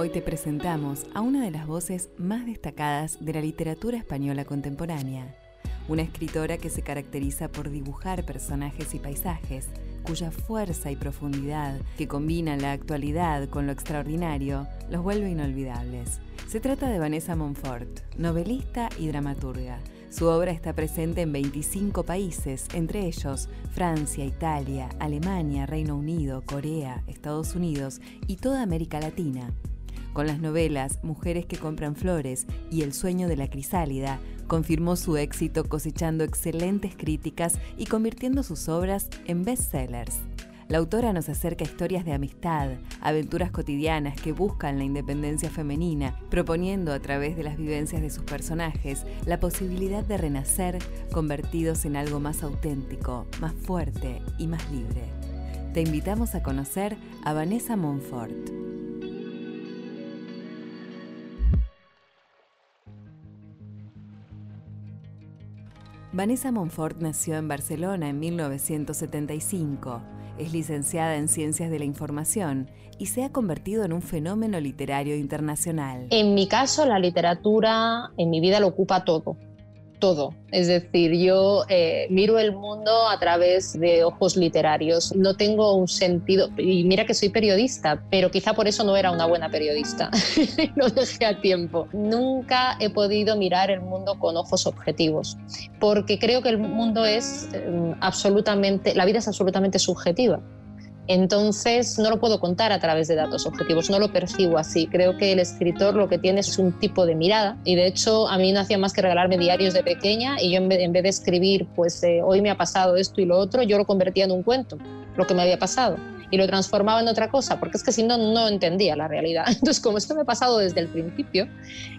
Hoy te presentamos a una de las voces más destacadas de la literatura española contemporánea, una escritora que se caracteriza por dibujar personajes y paisajes, cuya fuerza y profundidad, que combinan la actualidad con lo extraordinario, los vuelve inolvidables. Se trata de Vanessa Monfort, novelista y dramaturga. Su obra está presente en 25 países, entre ellos Francia, Italia, Alemania, Reino Unido, Corea, Estados Unidos y toda América Latina. Con las novelas Mujeres que compran flores y El sueño de la crisálida, confirmó su éxito cosechando excelentes críticas y convirtiendo sus obras en bestsellers. La autora nos acerca historias de amistad, aventuras cotidianas que buscan la independencia femenina, proponiendo a través de las vivencias de sus personajes la posibilidad de renacer convertidos en algo más auténtico, más fuerte y más libre. Te invitamos a conocer a Vanessa Monfort. Vanessa Monfort nació en Barcelona en 1975. Es licenciada en Ciencias de la Información y se ha convertido en un fenómeno literario internacional. En mi caso, la literatura en mi vida lo ocupa todo todo. Es decir, yo eh, miro el mundo a través de ojos literarios. No tengo un sentido, y mira que soy periodista, pero quizá por eso no era una buena periodista. Lo dejé a tiempo. Nunca he podido mirar el mundo con ojos objetivos, porque creo que el mundo es eh, absolutamente, la vida es absolutamente subjetiva. Entonces, no lo puedo contar a través de datos objetivos, no lo percibo así. Creo que el escritor lo que tiene es un tipo de mirada y de hecho a mí no hacía más que regalarme diarios de pequeña y yo en vez, de escribir, pues eh, hoy me ha pasado esto y lo otro, yo lo convertía en un cuento, lo que me había pasado y lo transformaba en otra cosa, porque es que si no, no entendía la realidad. Entonces, como esto me ha pasado desde el principio,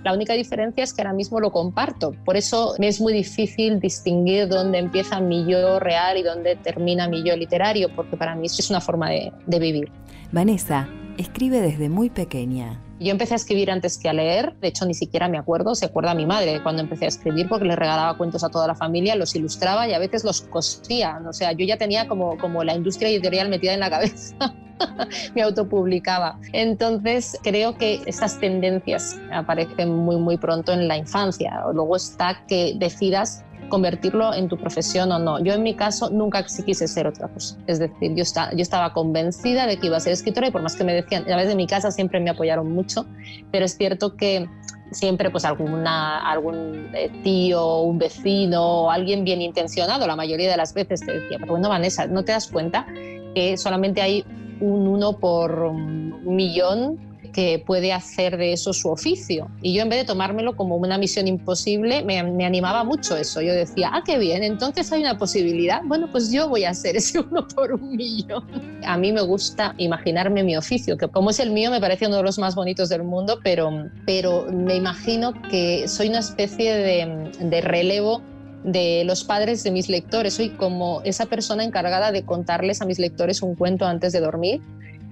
la única diferencia es que ahora mismo lo comparto. Por eso me es muy difícil distinguir dónde empieza mi yo real y dónde termina mi yo literario, porque para mí es una forma de, de vivir. Vanessa escribe desde muy pequeña. Yo empecé a escribir antes que a leer, de hecho ni siquiera me acuerdo, se acuerda mi madre cuando empecé a escribir porque le regalaba cuentos a toda la familia, los ilustraba y a veces los cosía, o sea, yo ya tenía como, como la industria editorial metida en la cabeza. me autopublicaba. Entonces, creo que estas tendencias aparecen muy, muy pronto en la infancia. Luego está que decidas convertirlo en tu profesión o no. Yo en mi caso nunca quise ser otra cosa. Es decir, yo, yo estaba convencida de que iba a ser escritora y por más que me decían, a veces de mi casa siempre me apoyaron mucho, pero es cierto que siempre pues alguna, algún eh, tío, un vecino alguien bien intencionado, la mayoría de las veces te decía, pero bueno Vanessa, ¿no te das cuenta que solamente hay un uno por un millón que puede hacer de eso su oficio. Y yo en vez de tomármelo como una misión imposible, me, animaba mucho eso. Yo decía, ah, qué bien, entonces hay una posibilidad. Bueno, pues yo voy a hacer ese uno por un millón. A mí me gusta imaginarme mi oficio, que como es el mío me parece uno de los más bonitos del mundo, pero, pero me imagino que soy una especie de, de relevo de los padres de mis lectores. Soy como esa persona encargada de contarles a mis lectores un cuento antes de dormir,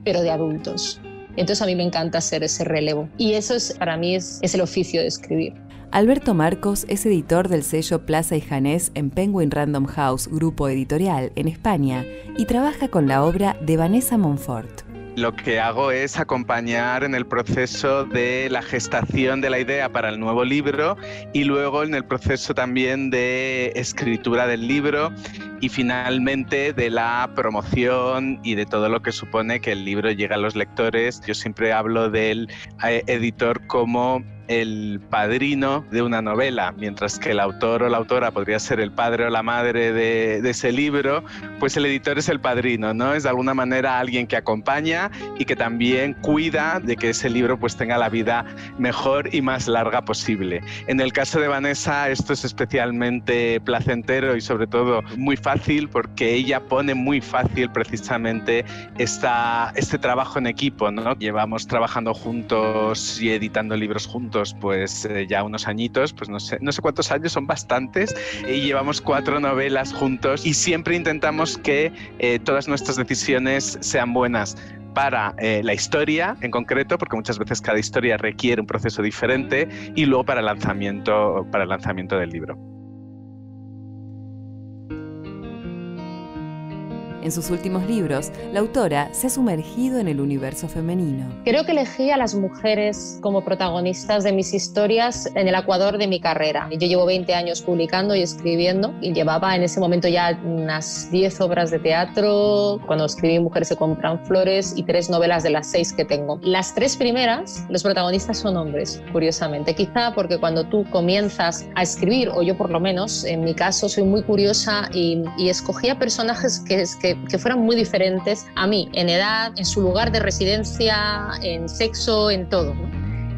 pero de adultos. Entonces a mí me encanta hacer ese relevo. Y eso es, para mí es, el oficio de escribir. Alberto Marcos es editor del sello Plaza y Janés en Penguin Random House, grupo editorial en España, y trabaja con la obra de Vanessa Monfort lo que hago es acompañar en el proceso de la gestación de la idea para el nuevo libro y luego en el proceso también de escritura del libro y finalmente de la promoción y de todo lo que supone que el libro llegue a los lectores. Yo siempre hablo del eh, editor como el padrino de una novela, mientras que el autor o la autora podría ser el padre o la madre de, ese libro, pues el editor es el padrino, ¿no? Es de alguna manera alguien que acompaña y que también cuida de que ese libro pues tenga la vida mejor y más larga posible. En el caso de Vanessa esto es especialmente placentero y sobre todo muy fácil porque ella pone muy fácil precisamente esta, este trabajo en equipo, ¿no? Llevamos trabajando juntos y editando libros juntos pues eh, ya unos añitos, pues no sé, no sé cuántos años, son bastantes, y llevamos cuatro novelas juntos y siempre intentamos que eh, todas nuestras decisiones sean buenas para eh, la historia en concreto, porque muchas veces cada historia requiere un proceso diferente, y luego para lanzamiento, para el lanzamiento del libro. En sus últimos libros, la autora se ha sumergido en el universo femenino. Creo que elegí a las mujeres como protagonistas de mis historias en el ecuador de mi carrera. Yo llevo 20 años publicando y escribiendo y llevaba en ese momento ya unas 10 obras de teatro, cuando escribí Mujeres se compran flores y tres novelas de las seis que tengo. Las tres primeras, los protagonistas son hombres, curiosamente. Quizá porque cuando tú comienzas a escribir, o yo por lo menos, en mi caso, soy muy curiosa y, y escogía personajes que, que que, fueran muy diferentes a mí, en edad, en su lugar de residencia, en sexo, en todo.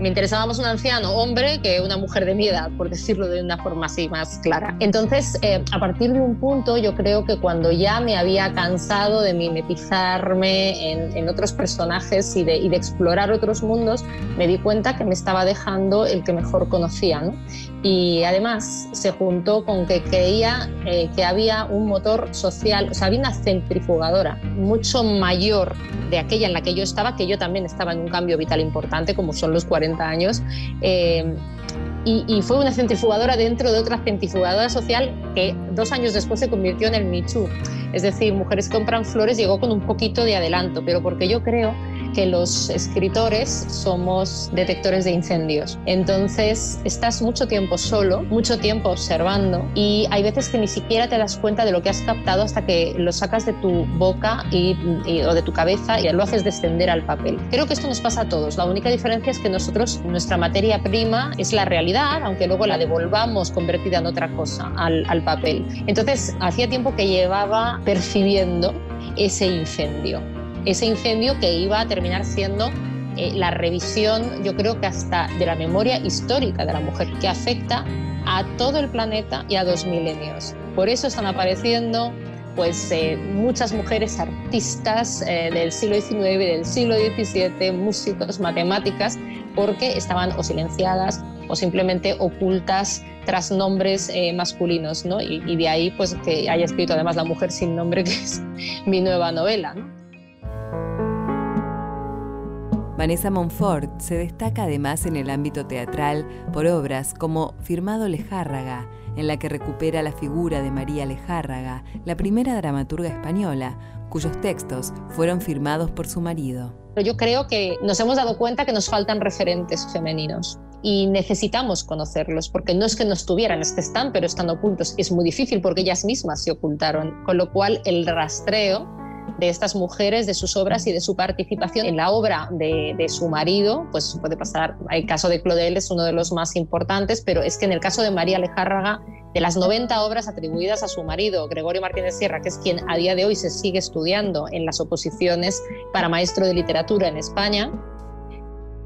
Me interesaba más un anciano hombre que una mujer de mi edad, por decirlo de una forma así más clara. Entonces, eh, a partir de un punto, yo creo que cuando ya me había cansado de mimetizarme en, otros personajes y de, explorar otros mundos, me di cuenta que me estaba dejando el que mejor conocía. ¿no? Y además se juntó con que creía eh, que había un motor social, o sea, había una centrifugadora mucho mayor de aquella en la que yo estaba, que yo también estaba en un cambio vital importante, como son los 40 años, eh, y, y, fue una centrifugadora dentro de otra centrifugadora social que dos años después se convirtió en el Too. Es decir, Mujeres compran flores llegó con un poquito de adelanto, pero porque yo creo que los escritores somos detectores de incendios. Entonces estás mucho tiempo solo, mucho tiempo observando y hay veces que ni siquiera te das cuenta de lo que has captado hasta que lo sacas de tu boca y, o de tu cabeza y lo haces descender al papel. Creo que esto nos pasa a todos. La única diferencia es que nosotros, nuestra materia prima es la realidad, aunque luego la devolvamos convertida en otra cosa al papel. Entonces, hacía tiempo que llevaba percibiendo ese incendio ese incendio que iba a terminar siendo eh, la revisión, yo creo que hasta de la memoria histórica de la mujer, que afecta a todo el planeta y a dos milenios. Por eso están apareciendo pues eh, muchas mujeres artistas eh, del siglo XIX y del siglo XVII, músicos, matemáticas, porque estaban o silenciadas o simplemente ocultas tras nombres masculinos, ¿no? Y, y, de ahí pues que haya escrito además La mujer sin nombre, que es mi nueva novela, ¿no? Vanessa Monfort se destaca además en el ámbito teatral por obras como Firmado Lejárraga, en la que recupera la figura de María Lejárraga, la primera dramaturga española, cuyos textos fueron firmados por su marido. Yo creo que nos hemos dado cuenta que nos faltan referentes femeninos y necesitamos conocerlos, porque no es que no estuvieran, es que están, pero están ocultos. Es muy difícil porque ellas mismas se ocultaron, con lo cual el rastreo de estas mujeres, de sus obras y de su participación en la obra de, su marido, pues puede pasar, el caso de Claudel es uno de los más importantes, pero es que en el caso de María Lejárraga, de las 90 obras atribuidas a su marido, Gregorio Martínez Sierra, que es quien a día de hoy se sigue estudiando en las oposiciones para maestro de literatura en España,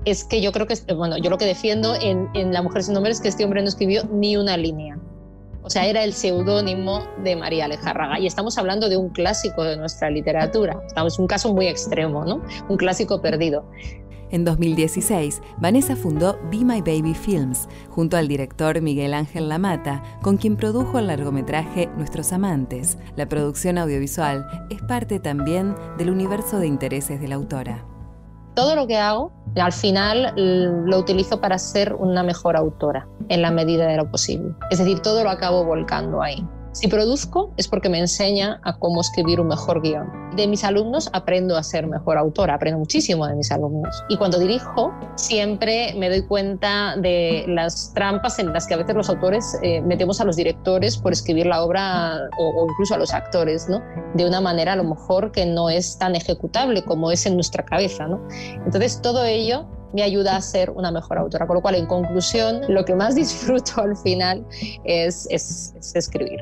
es que yo creo que, bueno, yo lo que defiendo en, en La Mujer sin Nombre es que este hombre no escribió ni una línea. O sea, era el seudónimo de María Alejárraga. Y estamos hablando de un clásico de nuestra literatura. Estamos un caso muy extremo, ¿no? Un clásico perdido. En 2016, Vanessa fundó Be My Baby Films, junto al director Miguel Ángel Lamata, con quien produjo el largometraje Nuestros Amantes. La producción audiovisual es parte también del universo de intereses de la autora. Todo lo que hago, al final lo utilizo para ser una mejor autora, en la medida de lo posible. Es decir, todo lo acabo volcando ahí. Si produzco es porque me enseña a cómo escribir un mejor guion. De mis alumnos aprendo a ser mejor autora, aprendo muchísimo de mis alumnos. Y cuando dirijo, siempre me doy cuenta de las trampas en las que a veces los autores eh, metemos a los directores por escribir la obra o, incluso a los actores, ¿no? De una manera a lo mejor que no es tan ejecutable como es en nuestra cabeza, ¿no? Entonces todo ello me ayuda a ser una mejor autora. Con lo cual, en conclusión, lo que más disfruto al final es, es, escribir.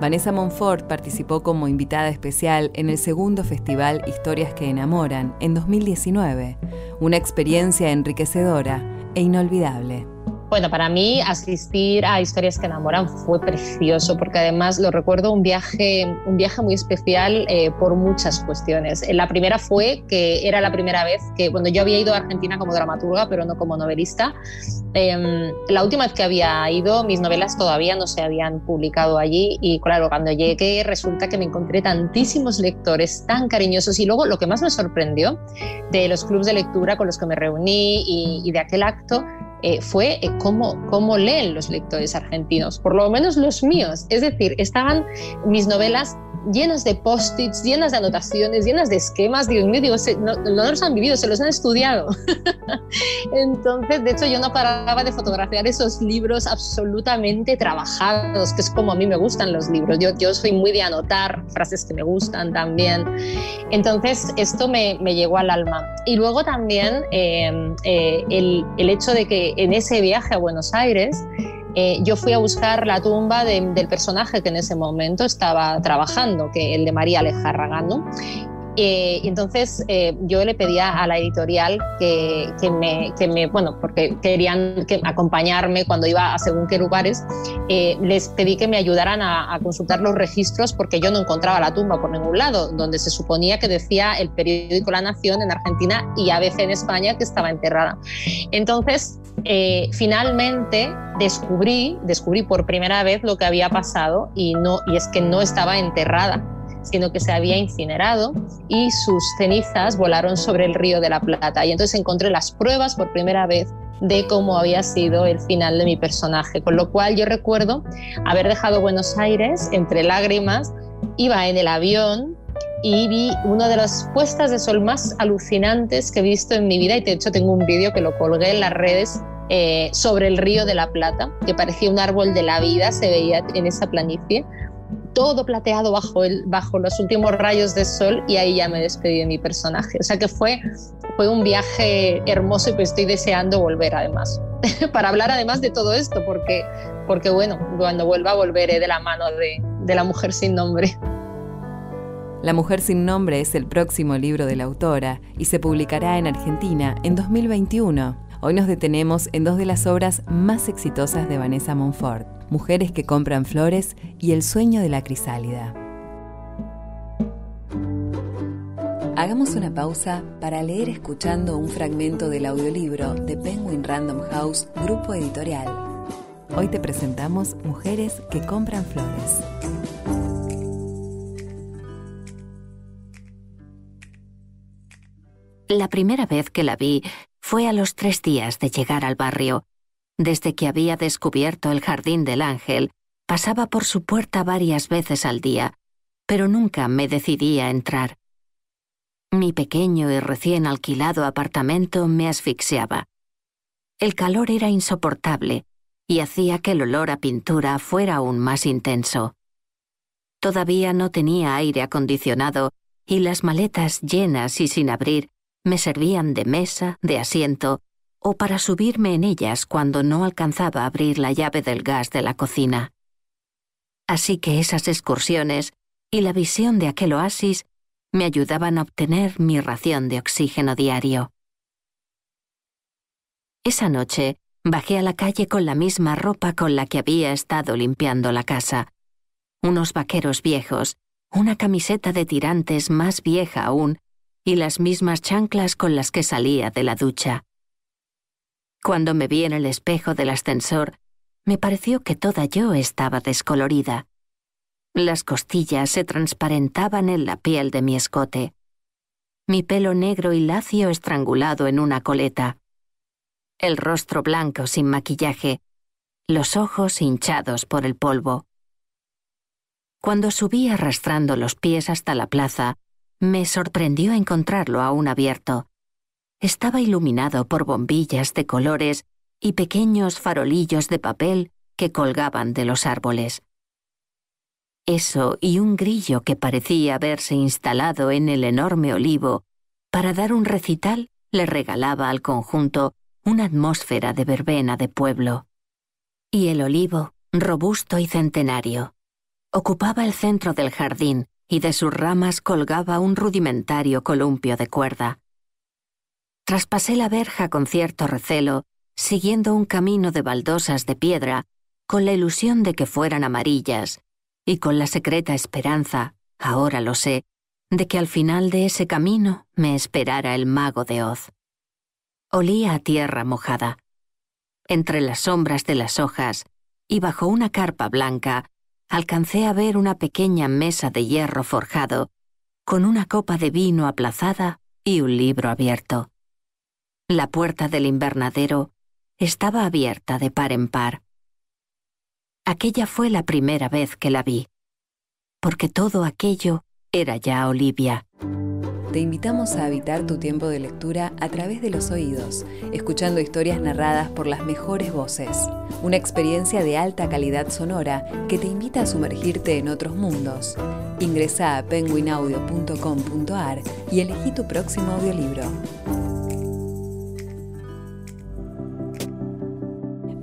Vanessa Monfort participó como invitada especial en el segundo festival Historias que enamoran en 2019, una experiencia enriquecedora e inolvidable. Bueno, para mí asistir a Historias que enamoran fue precioso porque además lo recuerdo un viaje, un viaje muy especial eh, por muchas cuestiones. Eh, la primera fue que era la primera vez que, bueno, yo había ido a Argentina como dramaturga, pero no como novelista. Em, la última vez que había ido, mis novelas todavía no se habían publicado allí y claro, cuando llegué resulta que me encontré tantísimos lectores tan cariñosos y luego lo que más me sorprendió de los clubes de lectura con los que me reuní y, y de aquel acto eh, fue eh, cómo, cómo leen los lectores argentinos, por lo menos los míos. Es decir, estaban mis novelas llenas de post-its, llenas de anotaciones, llenas de esquemas. Dios mío, digo, no, no, los han vivido, se los han estudiado. Entonces, de hecho, yo no paraba de fotografiar esos libros absolutamente trabajados, que es como a mí me gustan los libros. Yo, yo soy muy de anotar frases que me gustan también. Entonces, esto me, me llegó al alma. Y luego también eh, eh, el, el hecho de que en ese viaje a Buenos Aires, eh, yo fui a buscar la tumba del personaje que en ese momento estaba trabajando, que el de María Alejárraga, ¿no? Eh, entonces eh, yo le pedía a la editorial que, que, me, que, me, bueno, porque querían que acompañarme cuando iba a según qué lugares, eh, les pedí que me ayudaran a, a, consultar los registros porque yo no encontraba la tumba por ningún lado, donde se suponía que decía el periódico La Nación en Argentina y ABC en España que estaba enterrada. Entonces, finalmente descubrí, descubrí por primera vez lo que había pasado y, no, y es que no estaba enterrada sino que se había incinerado y sus cenizas volaron sobre el río de la Plata. Y entonces encontré las pruebas por primera vez de cómo había sido el final de mi personaje, con lo cual yo recuerdo haber dejado Buenos Aires entre lágrimas, iba en el avión y vi una de las puestas de sol más alucinantes que he visto en mi vida y de hecho tengo un vídeo que lo colgué en las redes eh, sobre el río de la Plata, que parecía un árbol de la vida, se veía en esa planicie todo plateado bajo, el, bajo los últimos rayos de sol y ahí ya me despedí de mi personaje. O sea que fue, fue un viaje hermoso y pues estoy deseando volver además, para hablar además de todo esto, porque, porque bueno, cuando vuelva volveré de la mano de, de La Mujer sin Nombre. La Mujer sin Nombre es el próximo libro de la autora y se publicará en Argentina en 2021. Hoy nos detenemos en dos de las obras más exitosas de Vanessa Monfort, Mujeres que compran flores y El sueño de la crisálida. Hagamos una pausa para leer escuchando un fragmento del audiolibro de Penguin Random House, grupo editorial. Hoy te presentamos Mujeres que compran flores. La primera vez que la vi fue a los tres días de llegar al barrio. Desde que había descubierto el Jardín del Ángel, pasaba por su puerta varias veces al día, pero nunca me decidí a entrar. Mi pequeño y recién alquilado apartamento me asfixiaba. El calor era insoportable y hacía que el olor a pintura fuera aún más intenso. Todavía no tenía aire acondicionado y las maletas llenas y sin abrir me servían de mesa, de asiento, o para subirme en ellas cuando no alcanzaba a abrir la llave del gas de la cocina. Así que esas excursiones y la visión de aquel oasis me ayudaban a obtener mi ración de oxígeno diario. Esa noche bajé a la calle con la misma ropa con la que había estado limpiando la casa. Unos vaqueros viejos, una camiseta de tirantes más vieja aún y las mismas chanclas con las que salía de la ducha. Cuando me vi en el espejo del ascensor, me pareció que toda yo estaba descolorida. Las costillas se transparentaban en la piel de mi escote. Mi pelo negro y lacio estrangulado en una coleta. El rostro blanco sin maquillaje. Los ojos hinchados por el polvo. Cuando subí arrastrando los pies hasta la plaza, me sorprendió encontrarlo aún abierto. Estaba iluminado por bombillas de colores y pequeños farolillos de papel que colgaban de los árboles. Eso y un grillo que parecía haberse instalado en el enorme olivo para dar un recital le regalaba al conjunto una atmósfera de verbena de pueblo. Y el olivo, robusto y centenario, ocupaba el centro del jardín y de sus ramas colgaba un rudimentario columpio de cuerda. Traspasé la verja con cierto recelo, siguiendo un camino de baldosas de piedra, con la ilusión de que fueran amarillas, y con la secreta esperanza, ahora lo sé, de que al final de ese camino me esperara el mago de Oz. Olía a tierra mojada. Entre las sombras de las hojas y bajo una carpa blanca, alcancé a ver una pequeña mesa de hierro forjado, con una copa de vino aplazada y un libro abierto. La puerta del invernadero estaba abierta de par en par. Aquella fue la primera vez que la vi, porque todo aquello era ya Olivia. Te invitamos a habitar tu tiempo de lectura a través de los oídos, escuchando historias narradas por las mejores voces. Una experiencia de alta calidad sonora que te invita a sumergirte en otros mundos. Ingresa a penguinaudio.com.ar y elegí tu próximo audiolibro.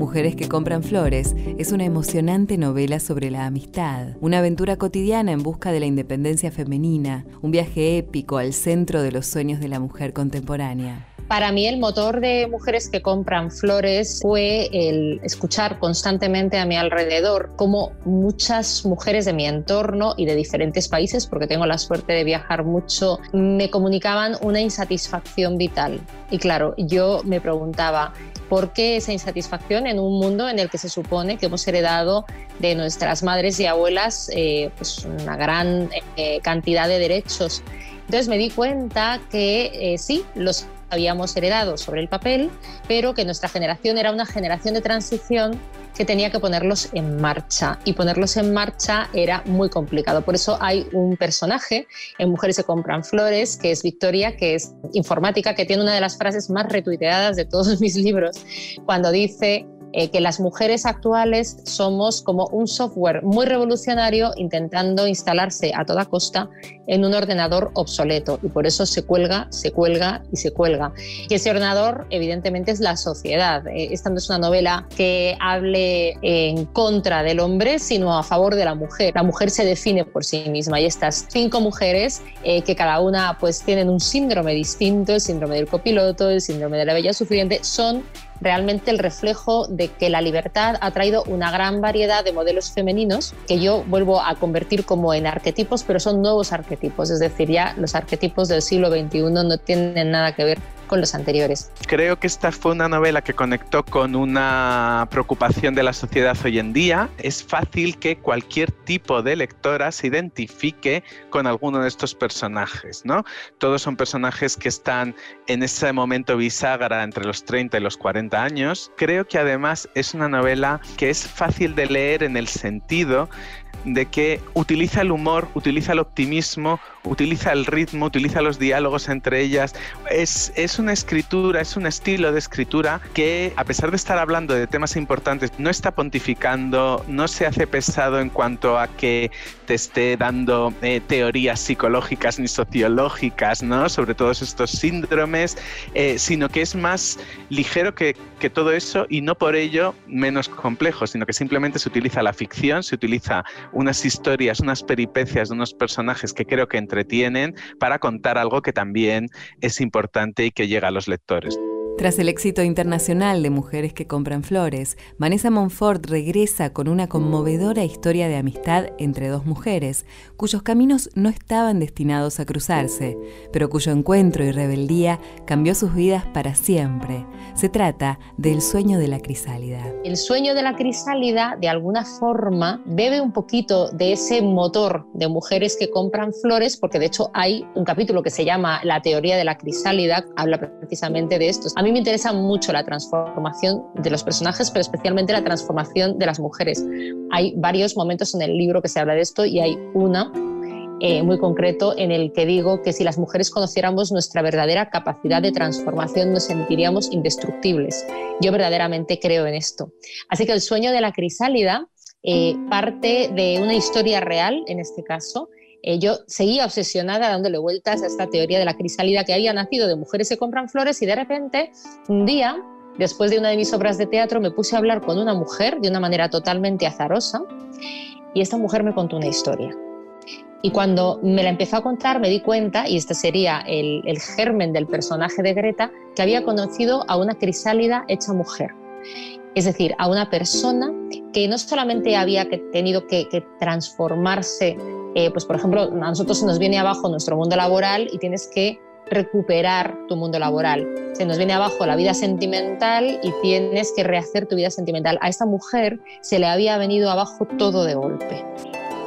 Mujeres que compran flores es una emocionante novela sobre la amistad, una aventura cotidiana en busca de la independencia femenina, un viaje épico al centro de los sueños de la mujer contemporánea. Para mí el motor de mujeres que compran flores fue el escuchar constantemente a mi alrededor cómo muchas mujeres de mi entorno y de diferentes países, porque tengo la suerte de viajar mucho, me comunicaban una insatisfacción vital. Y claro, yo me preguntaba, ¿Por qué esa insatisfacción en un mundo en el que se supone que hemos heredado de nuestras madres y abuelas eh, pues una gran eh, cantidad de derechos? Entonces me di cuenta que eh, sí, los habíamos heredado sobre el papel, pero que nuestra generación era una generación de transición que tenía que ponerlos en marcha y ponerlos en marcha era muy complicado. Por eso hay un personaje en Mujeres se compran flores, que es Victoria, que es informática, que tiene una de las frases más retuiteadas de todos mis libros, cuando dice eh, que las mujeres actuales somos como un software muy revolucionario intentando instalarse a toda costa en un ordenador obsoleto y por eso se cuelga, se cuelga y se cuelga. Y ese ordenador evidentemente es la sociedad. Eh, esta no es una novela que hable en contra del hombre, sino a favor de la mujer. La mujer se define por sí misma y estas cinco mujeres eh, que cada una pues tienen un síndrome distinto, el síndrome del copiloto, el síndrome de la bella sufriente, son realmente el reflejo de que la libertad ha traído una gran variedad de modelos femeninos que yo vuelvo a convertir como en arquetipos, pero son nuevos arquetipos, es decir, ya los arquetipos del siglo XXI no tienen nada que ver con los anteriores. Creo que esta fue una novela que conectó con una preocupación de la sociedad hoy en día. Es fácil que cualquier tipo de lectora se identifique con alguno de estos personajes, ¿no? Todos son personajes que están en ese momento bisagra entre los 30 y los 40 años. Creo que además es una novela que es fácil de leer en el sentido de que utiliza el humor, utiliza el optimismo, utiliza el ritmo, utiliza los diálogos entre ellas. Es, es, una escritura, es un estilo de escritura que, a pesar de estar hablando de temas importantes, no está pontificando, no se hace pesado en cuanto a que te esté dando eh, teorías psicológicas ni sociológicas ¿no? sobre todos estos síndromes, eh, sino que es más ligero que, que todo eso y no por ello menos complejo, sino que simplemente se utiliza la ficción, se utiliza unas historias, unas peripecias de unos personajes que creo que entretienen para contar algo que también es importante y que llega a los lectores. Tras el éxito internacional de Mujeres que compran flores, Vanessa Montfort regresa con una conmovedora historia de amistad entre dos mujeres, cuyos caminos no estaban destinados a cruzarse, pero cuyo encuentro y rebeldía cambió sus vidas para siempre. Se trata del sueño de la crisálida. El sueño de la crisálida, de alguna forma, bebe un poquito de ese motor de mujeres que compran flores, porque de hecho hay un capítulo que se llama La teoría de la crisálida, habla precisamente de esto. A mí me interesa mucho la transformación de los personajes, pero especialmente la transformación de las mujeres. Hay varios momentos en el libro que se habla de esto y hay una eh, muy concreto en el que digo que si las mujeres conociéramos nuestra verdadera capacidad de transformación nos sentiríamos indestructibles. Yo verdaderamente creo en esto. Así que el sueño de la crisálida eh, parte de una historia real, en este caso, eh, yo seguía obsesionada dándole vueltas a esta teoría de la crisálida que había nacido de mujeres que compran flores y de repente un día, después de una de mis obras de teatro, me puse a hablar con una mujer de una manera totalmente azarosa y esta mujer me contó una historia. Y cuando me la empezó a contar me di cuenta, y este sería el, el germen del personaje de Greta, que había conocido a una crisálida hecha mujer. Es decir, a una persona que no solamente había tenido que, transformarse, eh, pues por ejemplo, a nosotros se nos viene abajo nuestro mundo laboral y tienes que recuperar tu mundo laboral. Se nos viene abajo la vida sentimental y tienes que rehacer tu vida sentimental. A esta mujer se le había venido abajo todo de golpe.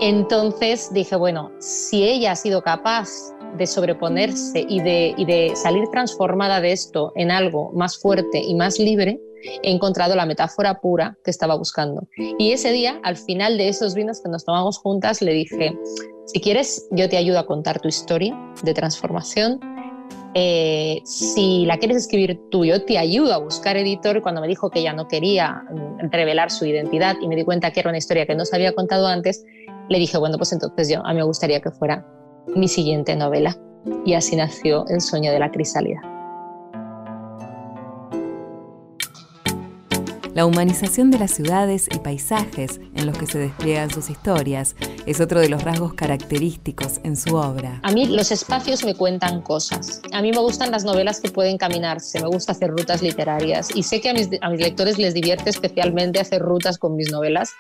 Entonces dije, bueno, si ella ha sido capaz de sobreponerse y de, y de salir transformada de esto en algo más fuerte y más libre, he encontrado la metáfora pura que estaba buscando. Y ese día, al final de esos vinos que nos tomamos juntas, le dije, si quieres, yo te ayudo a contar tu historia de transformación. Eh, si la quieres escribir tú, yo te ayudo a buscar editor. Cuando me dijo que ella no quería mm, revelar su identidad y me di cuenta que era una historia que no se había contado antes, le dije, bueno, pues entonces yo, a mí me gustaría que fuera mi siguiente novela. Y así nació El sueño de la crisálida. La humanización de las ciudades y paisajes en los que se despliegan sus historias es otro de los rasgos característicos en su obra. A mí los espacios me cuentan cosas. A mí me gustan las novelas que pueden caminarse, me gusta hacer rutas literarias y sé que a mis, lectores les divierte especialmente hacer rutas con mis novelas.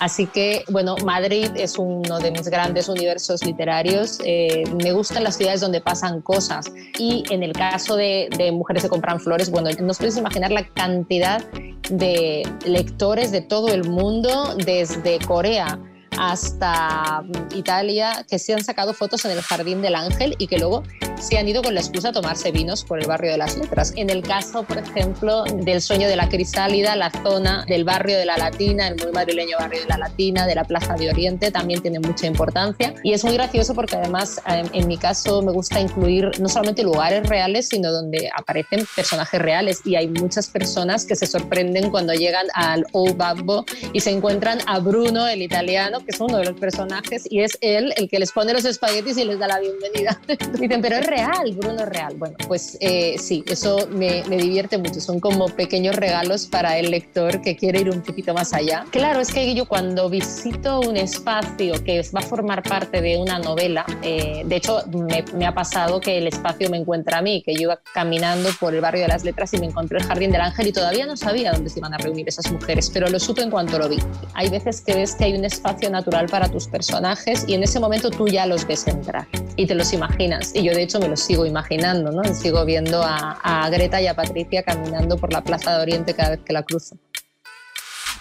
Así que, bueno, Madrid es uno de mis grandes universos literarios. Eh, me gustan las ciudades donde pasan cosas. Y en el caso de, de Mujeres que compran flores, bueno, no os podéis imaginar la cantidad de lectores de todo el mundo, desde Corea hasta Italia, que se han sacado fotos en el Jardín del Ángel y que luego se han ido con la excusa a tomarse vinos por el barrio de las letras. En el caso, por ejemplo, del sueño de la crisálida, la zona del barrio de la Latina, el muy madrileño barrio de la Latina, de la Plaza de Oriente, también tiene mucha importancia. Y es muy gracioso porque además, en mi caso, me gusta incluir no solamente lugares reales, sino donde aparecen personajes reales. Y hay muchas personas que se sorprenden cuando llegan al Old Babbo y se encuentran a Bruno, el italiano, que es uno de los personajes, y es él el que les pone los espaguetis y les da la bienvenida. Dicen, pero es real, Bruno real. Bueno, pues eh, sí, eso me, me, divierte mucho. Son como pequeños regalos para el lector que quiere ir un poquito más allá. Claro, es que yo cuando visito un espacio que va a formar parte de una novela, eh, de hecho me, me, ha pasado que el espacio me encuentra a mí, que yo iba caminando por el barrio de las letras y me encontré el Jardín del Ángel y todavía no sabía dónde se iban a reunir esas mujeres, pero lo supe en cuanto lo vi. Hay veces que ves que hay un espacio natural para tus personajes y en ese momento tú ya los ves entrar y te los imaginas. Y yo de hecho me lo sigo imaginando, ¿no? Sigo viendo a, a Greta y a Patricia caminando por la Plaza de Oriente cada vez que la cruzo.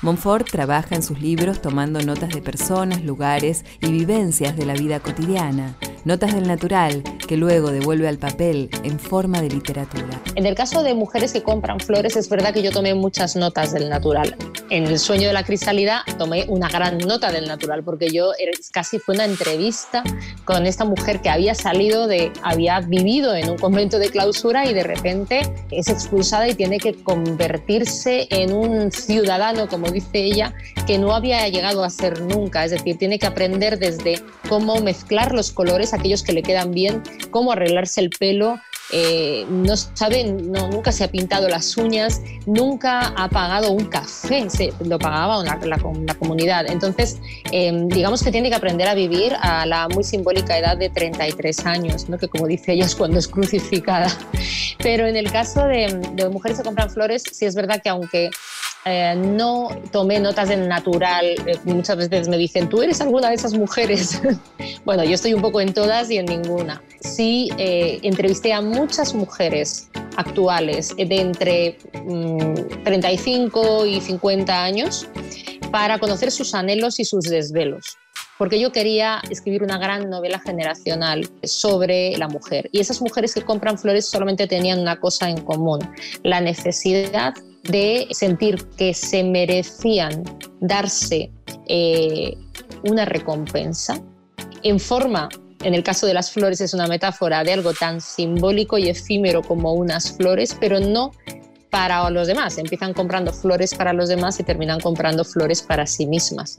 Montfort trabaja en sus libros tomando notas de personas, lugares y vivencias de la vida cotidiana, notas del natural que luego devuelve al papel en forma de literatura. En el caso de mujeres que compran flores, es verdad que yo tomé muchas notas del natural. En El sueño de la crisálida tomé una gran nota del natural, porque yo casi fue una entrevista con esta mujer que había salido de, había vivido en un convento de clausura y de repente es expulsada y tiene que convertirse en un ciudadano, como dice ella, que no había llegado a ser nunca. Es decir, tiene que aprender desde cómo mezclar los colores aquellos que le quedan bien, cómo arreglarse el pelo, eh, no saben, no, nunca se ha pintado las uñas, nunca ha pagado un café, se, lo pagaba la, la, la comunidad. Entonces, eh, digamos que tiene que aprender a vivir a la muy simbólica edad de 33 años, ¿no? que como dice ella es cuando es crucificada. Pero en el caso de, de mujeres que compran flores, sí es verdad que aunque eh, no tomé notas del natural. Eh, muchas veces me dicen, ¿tú eres alguna de esas mujeres? bueno, yo estoy un poco en todas y en ninguna. Sí, eh, entrevisté a muchas mujeres actuales de entre 35 mm, y 50 años para conocer sus anhelos y sus desvelos porque yo quería escribir una gran novela generacional sobre la mujer. Y esas mujeres que compran flores solamente tenían una cosa en común, la necesidad de sentir que se merecían darse eh, una recompensa en forma, en el caso de las flores es una metáfora de algo tan simbólico y efímero como unas flores, pero no para los demás. Empiezan comprando flores para los demás y terminan comprando flores para sí mismas.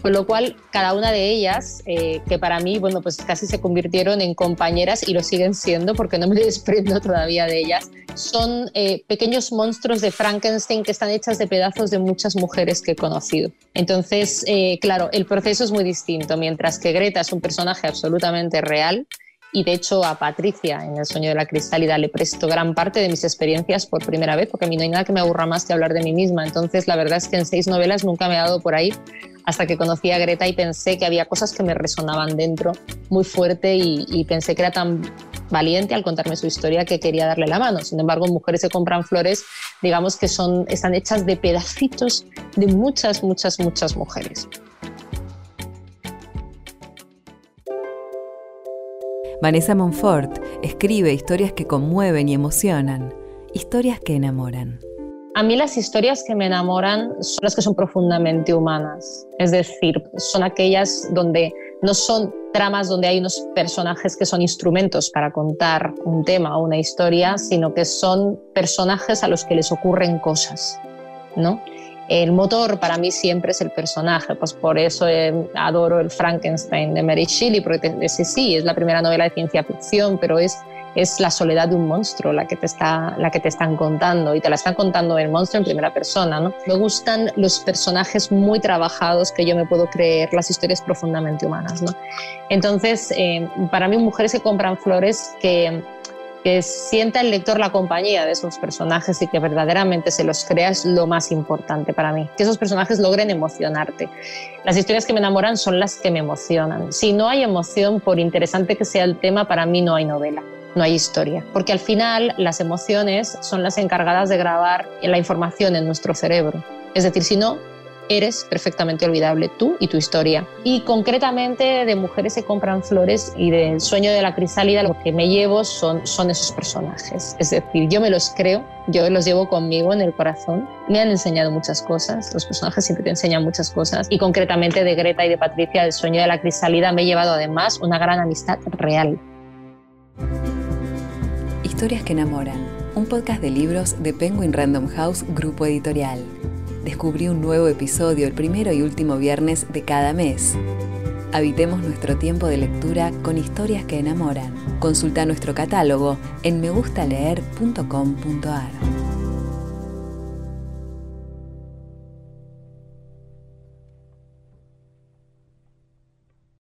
Con lo cual, cada una de ellas, eh, que para mí, bueno, pues casi se convirtieron en compañeras y lo siguen siendo porque no me desprendo todavía de ellas, son eh, pequeños monstruos de Frankenstein que están hechas de pedazos de muchas mujeres que he conocido. Entonces, eh, claro, el proceso es muy distinto. Mientras que Greta es un personaje absolutamente real, y de hecho a Patricia en El sueño de la cristalidad le presto gran parte de mis experiencias por primera vez, porque a no hay nada que me aburra más que hablar de mí misma. Entonces la verdad es que en seis novelas nunca me he dado por ahí hasta que conocí a Greta y pensé que había cosas que me resonaban dentro muy fuerte y, pensé que era tan valiente al contarme su historia que quería darle la mano. Sin embargo, mujeres que compran flores, digamos que son, están hechas de pedacitos de muchas, muchas, muchas mujeres. Vanessa Monfort escribe historias que conmueven y emocionan, historias que enamoran. A mí las historias que me enamoran son las que son profundamente humanas, es decir, son aquellas donde no son tramas donde hay unos personajes que son instrumentos para contar un tema o una historia, sino que son personajes a los que les ocurren cosas, ¿no? El motor para mí siempre es el personaje, pues por eso eh, adoro el Frankenstein de Mary Shelley, porque sí, sí, es la primera novela de ciencia ficción, pero es, es la soledad de un monstruo la que, te está, la que te están contando y te la están contando el monstruo en primera persona. ¿no? Me gustan los personajes muy trabajados que yo me puedo creer, las historias profundamente humanas. ¿no? Entonces, eh, para mí, mujeres que compran flores que que sienta el lector la compañía de esos personajes y que verdaderamente se los crea es lo más importante para mí. Que esos personajes logren emocionarte. Las historias que me enamoran son las que me emocionan. Si no hay emoción, por interesante que sea el tema, para mí no hay novela no hay historia. Porque al final las emociones son las encargadas de grabar la información en nuestro cerebro. Es decir, si no, eres perfectamente olvidable tú y tu historia. Y concretamente de mujeres que compran flores y del sueño de la crisálida, lo que me llevo son, son esos personajes. Es decir, yo me los creo, yo los llevo conmigo en el corazón. Me han enseñado muchas cosas, los personajes siempre te enseñan muchas cosas. Y concretamente de Greta y de Patricia, del sueño de la crisálida, me he llevado además una gran amistad real. Historias que enamoran, un podcast de libros de Penguin Random House, grupo editorial. Descubrí un nuevo episodio el primero y último viernes de cada mes. Habitemos nuestro tiempo de lectura con historias que enamoran. Consulta nuestro catálogo en megustaleer.com.ar.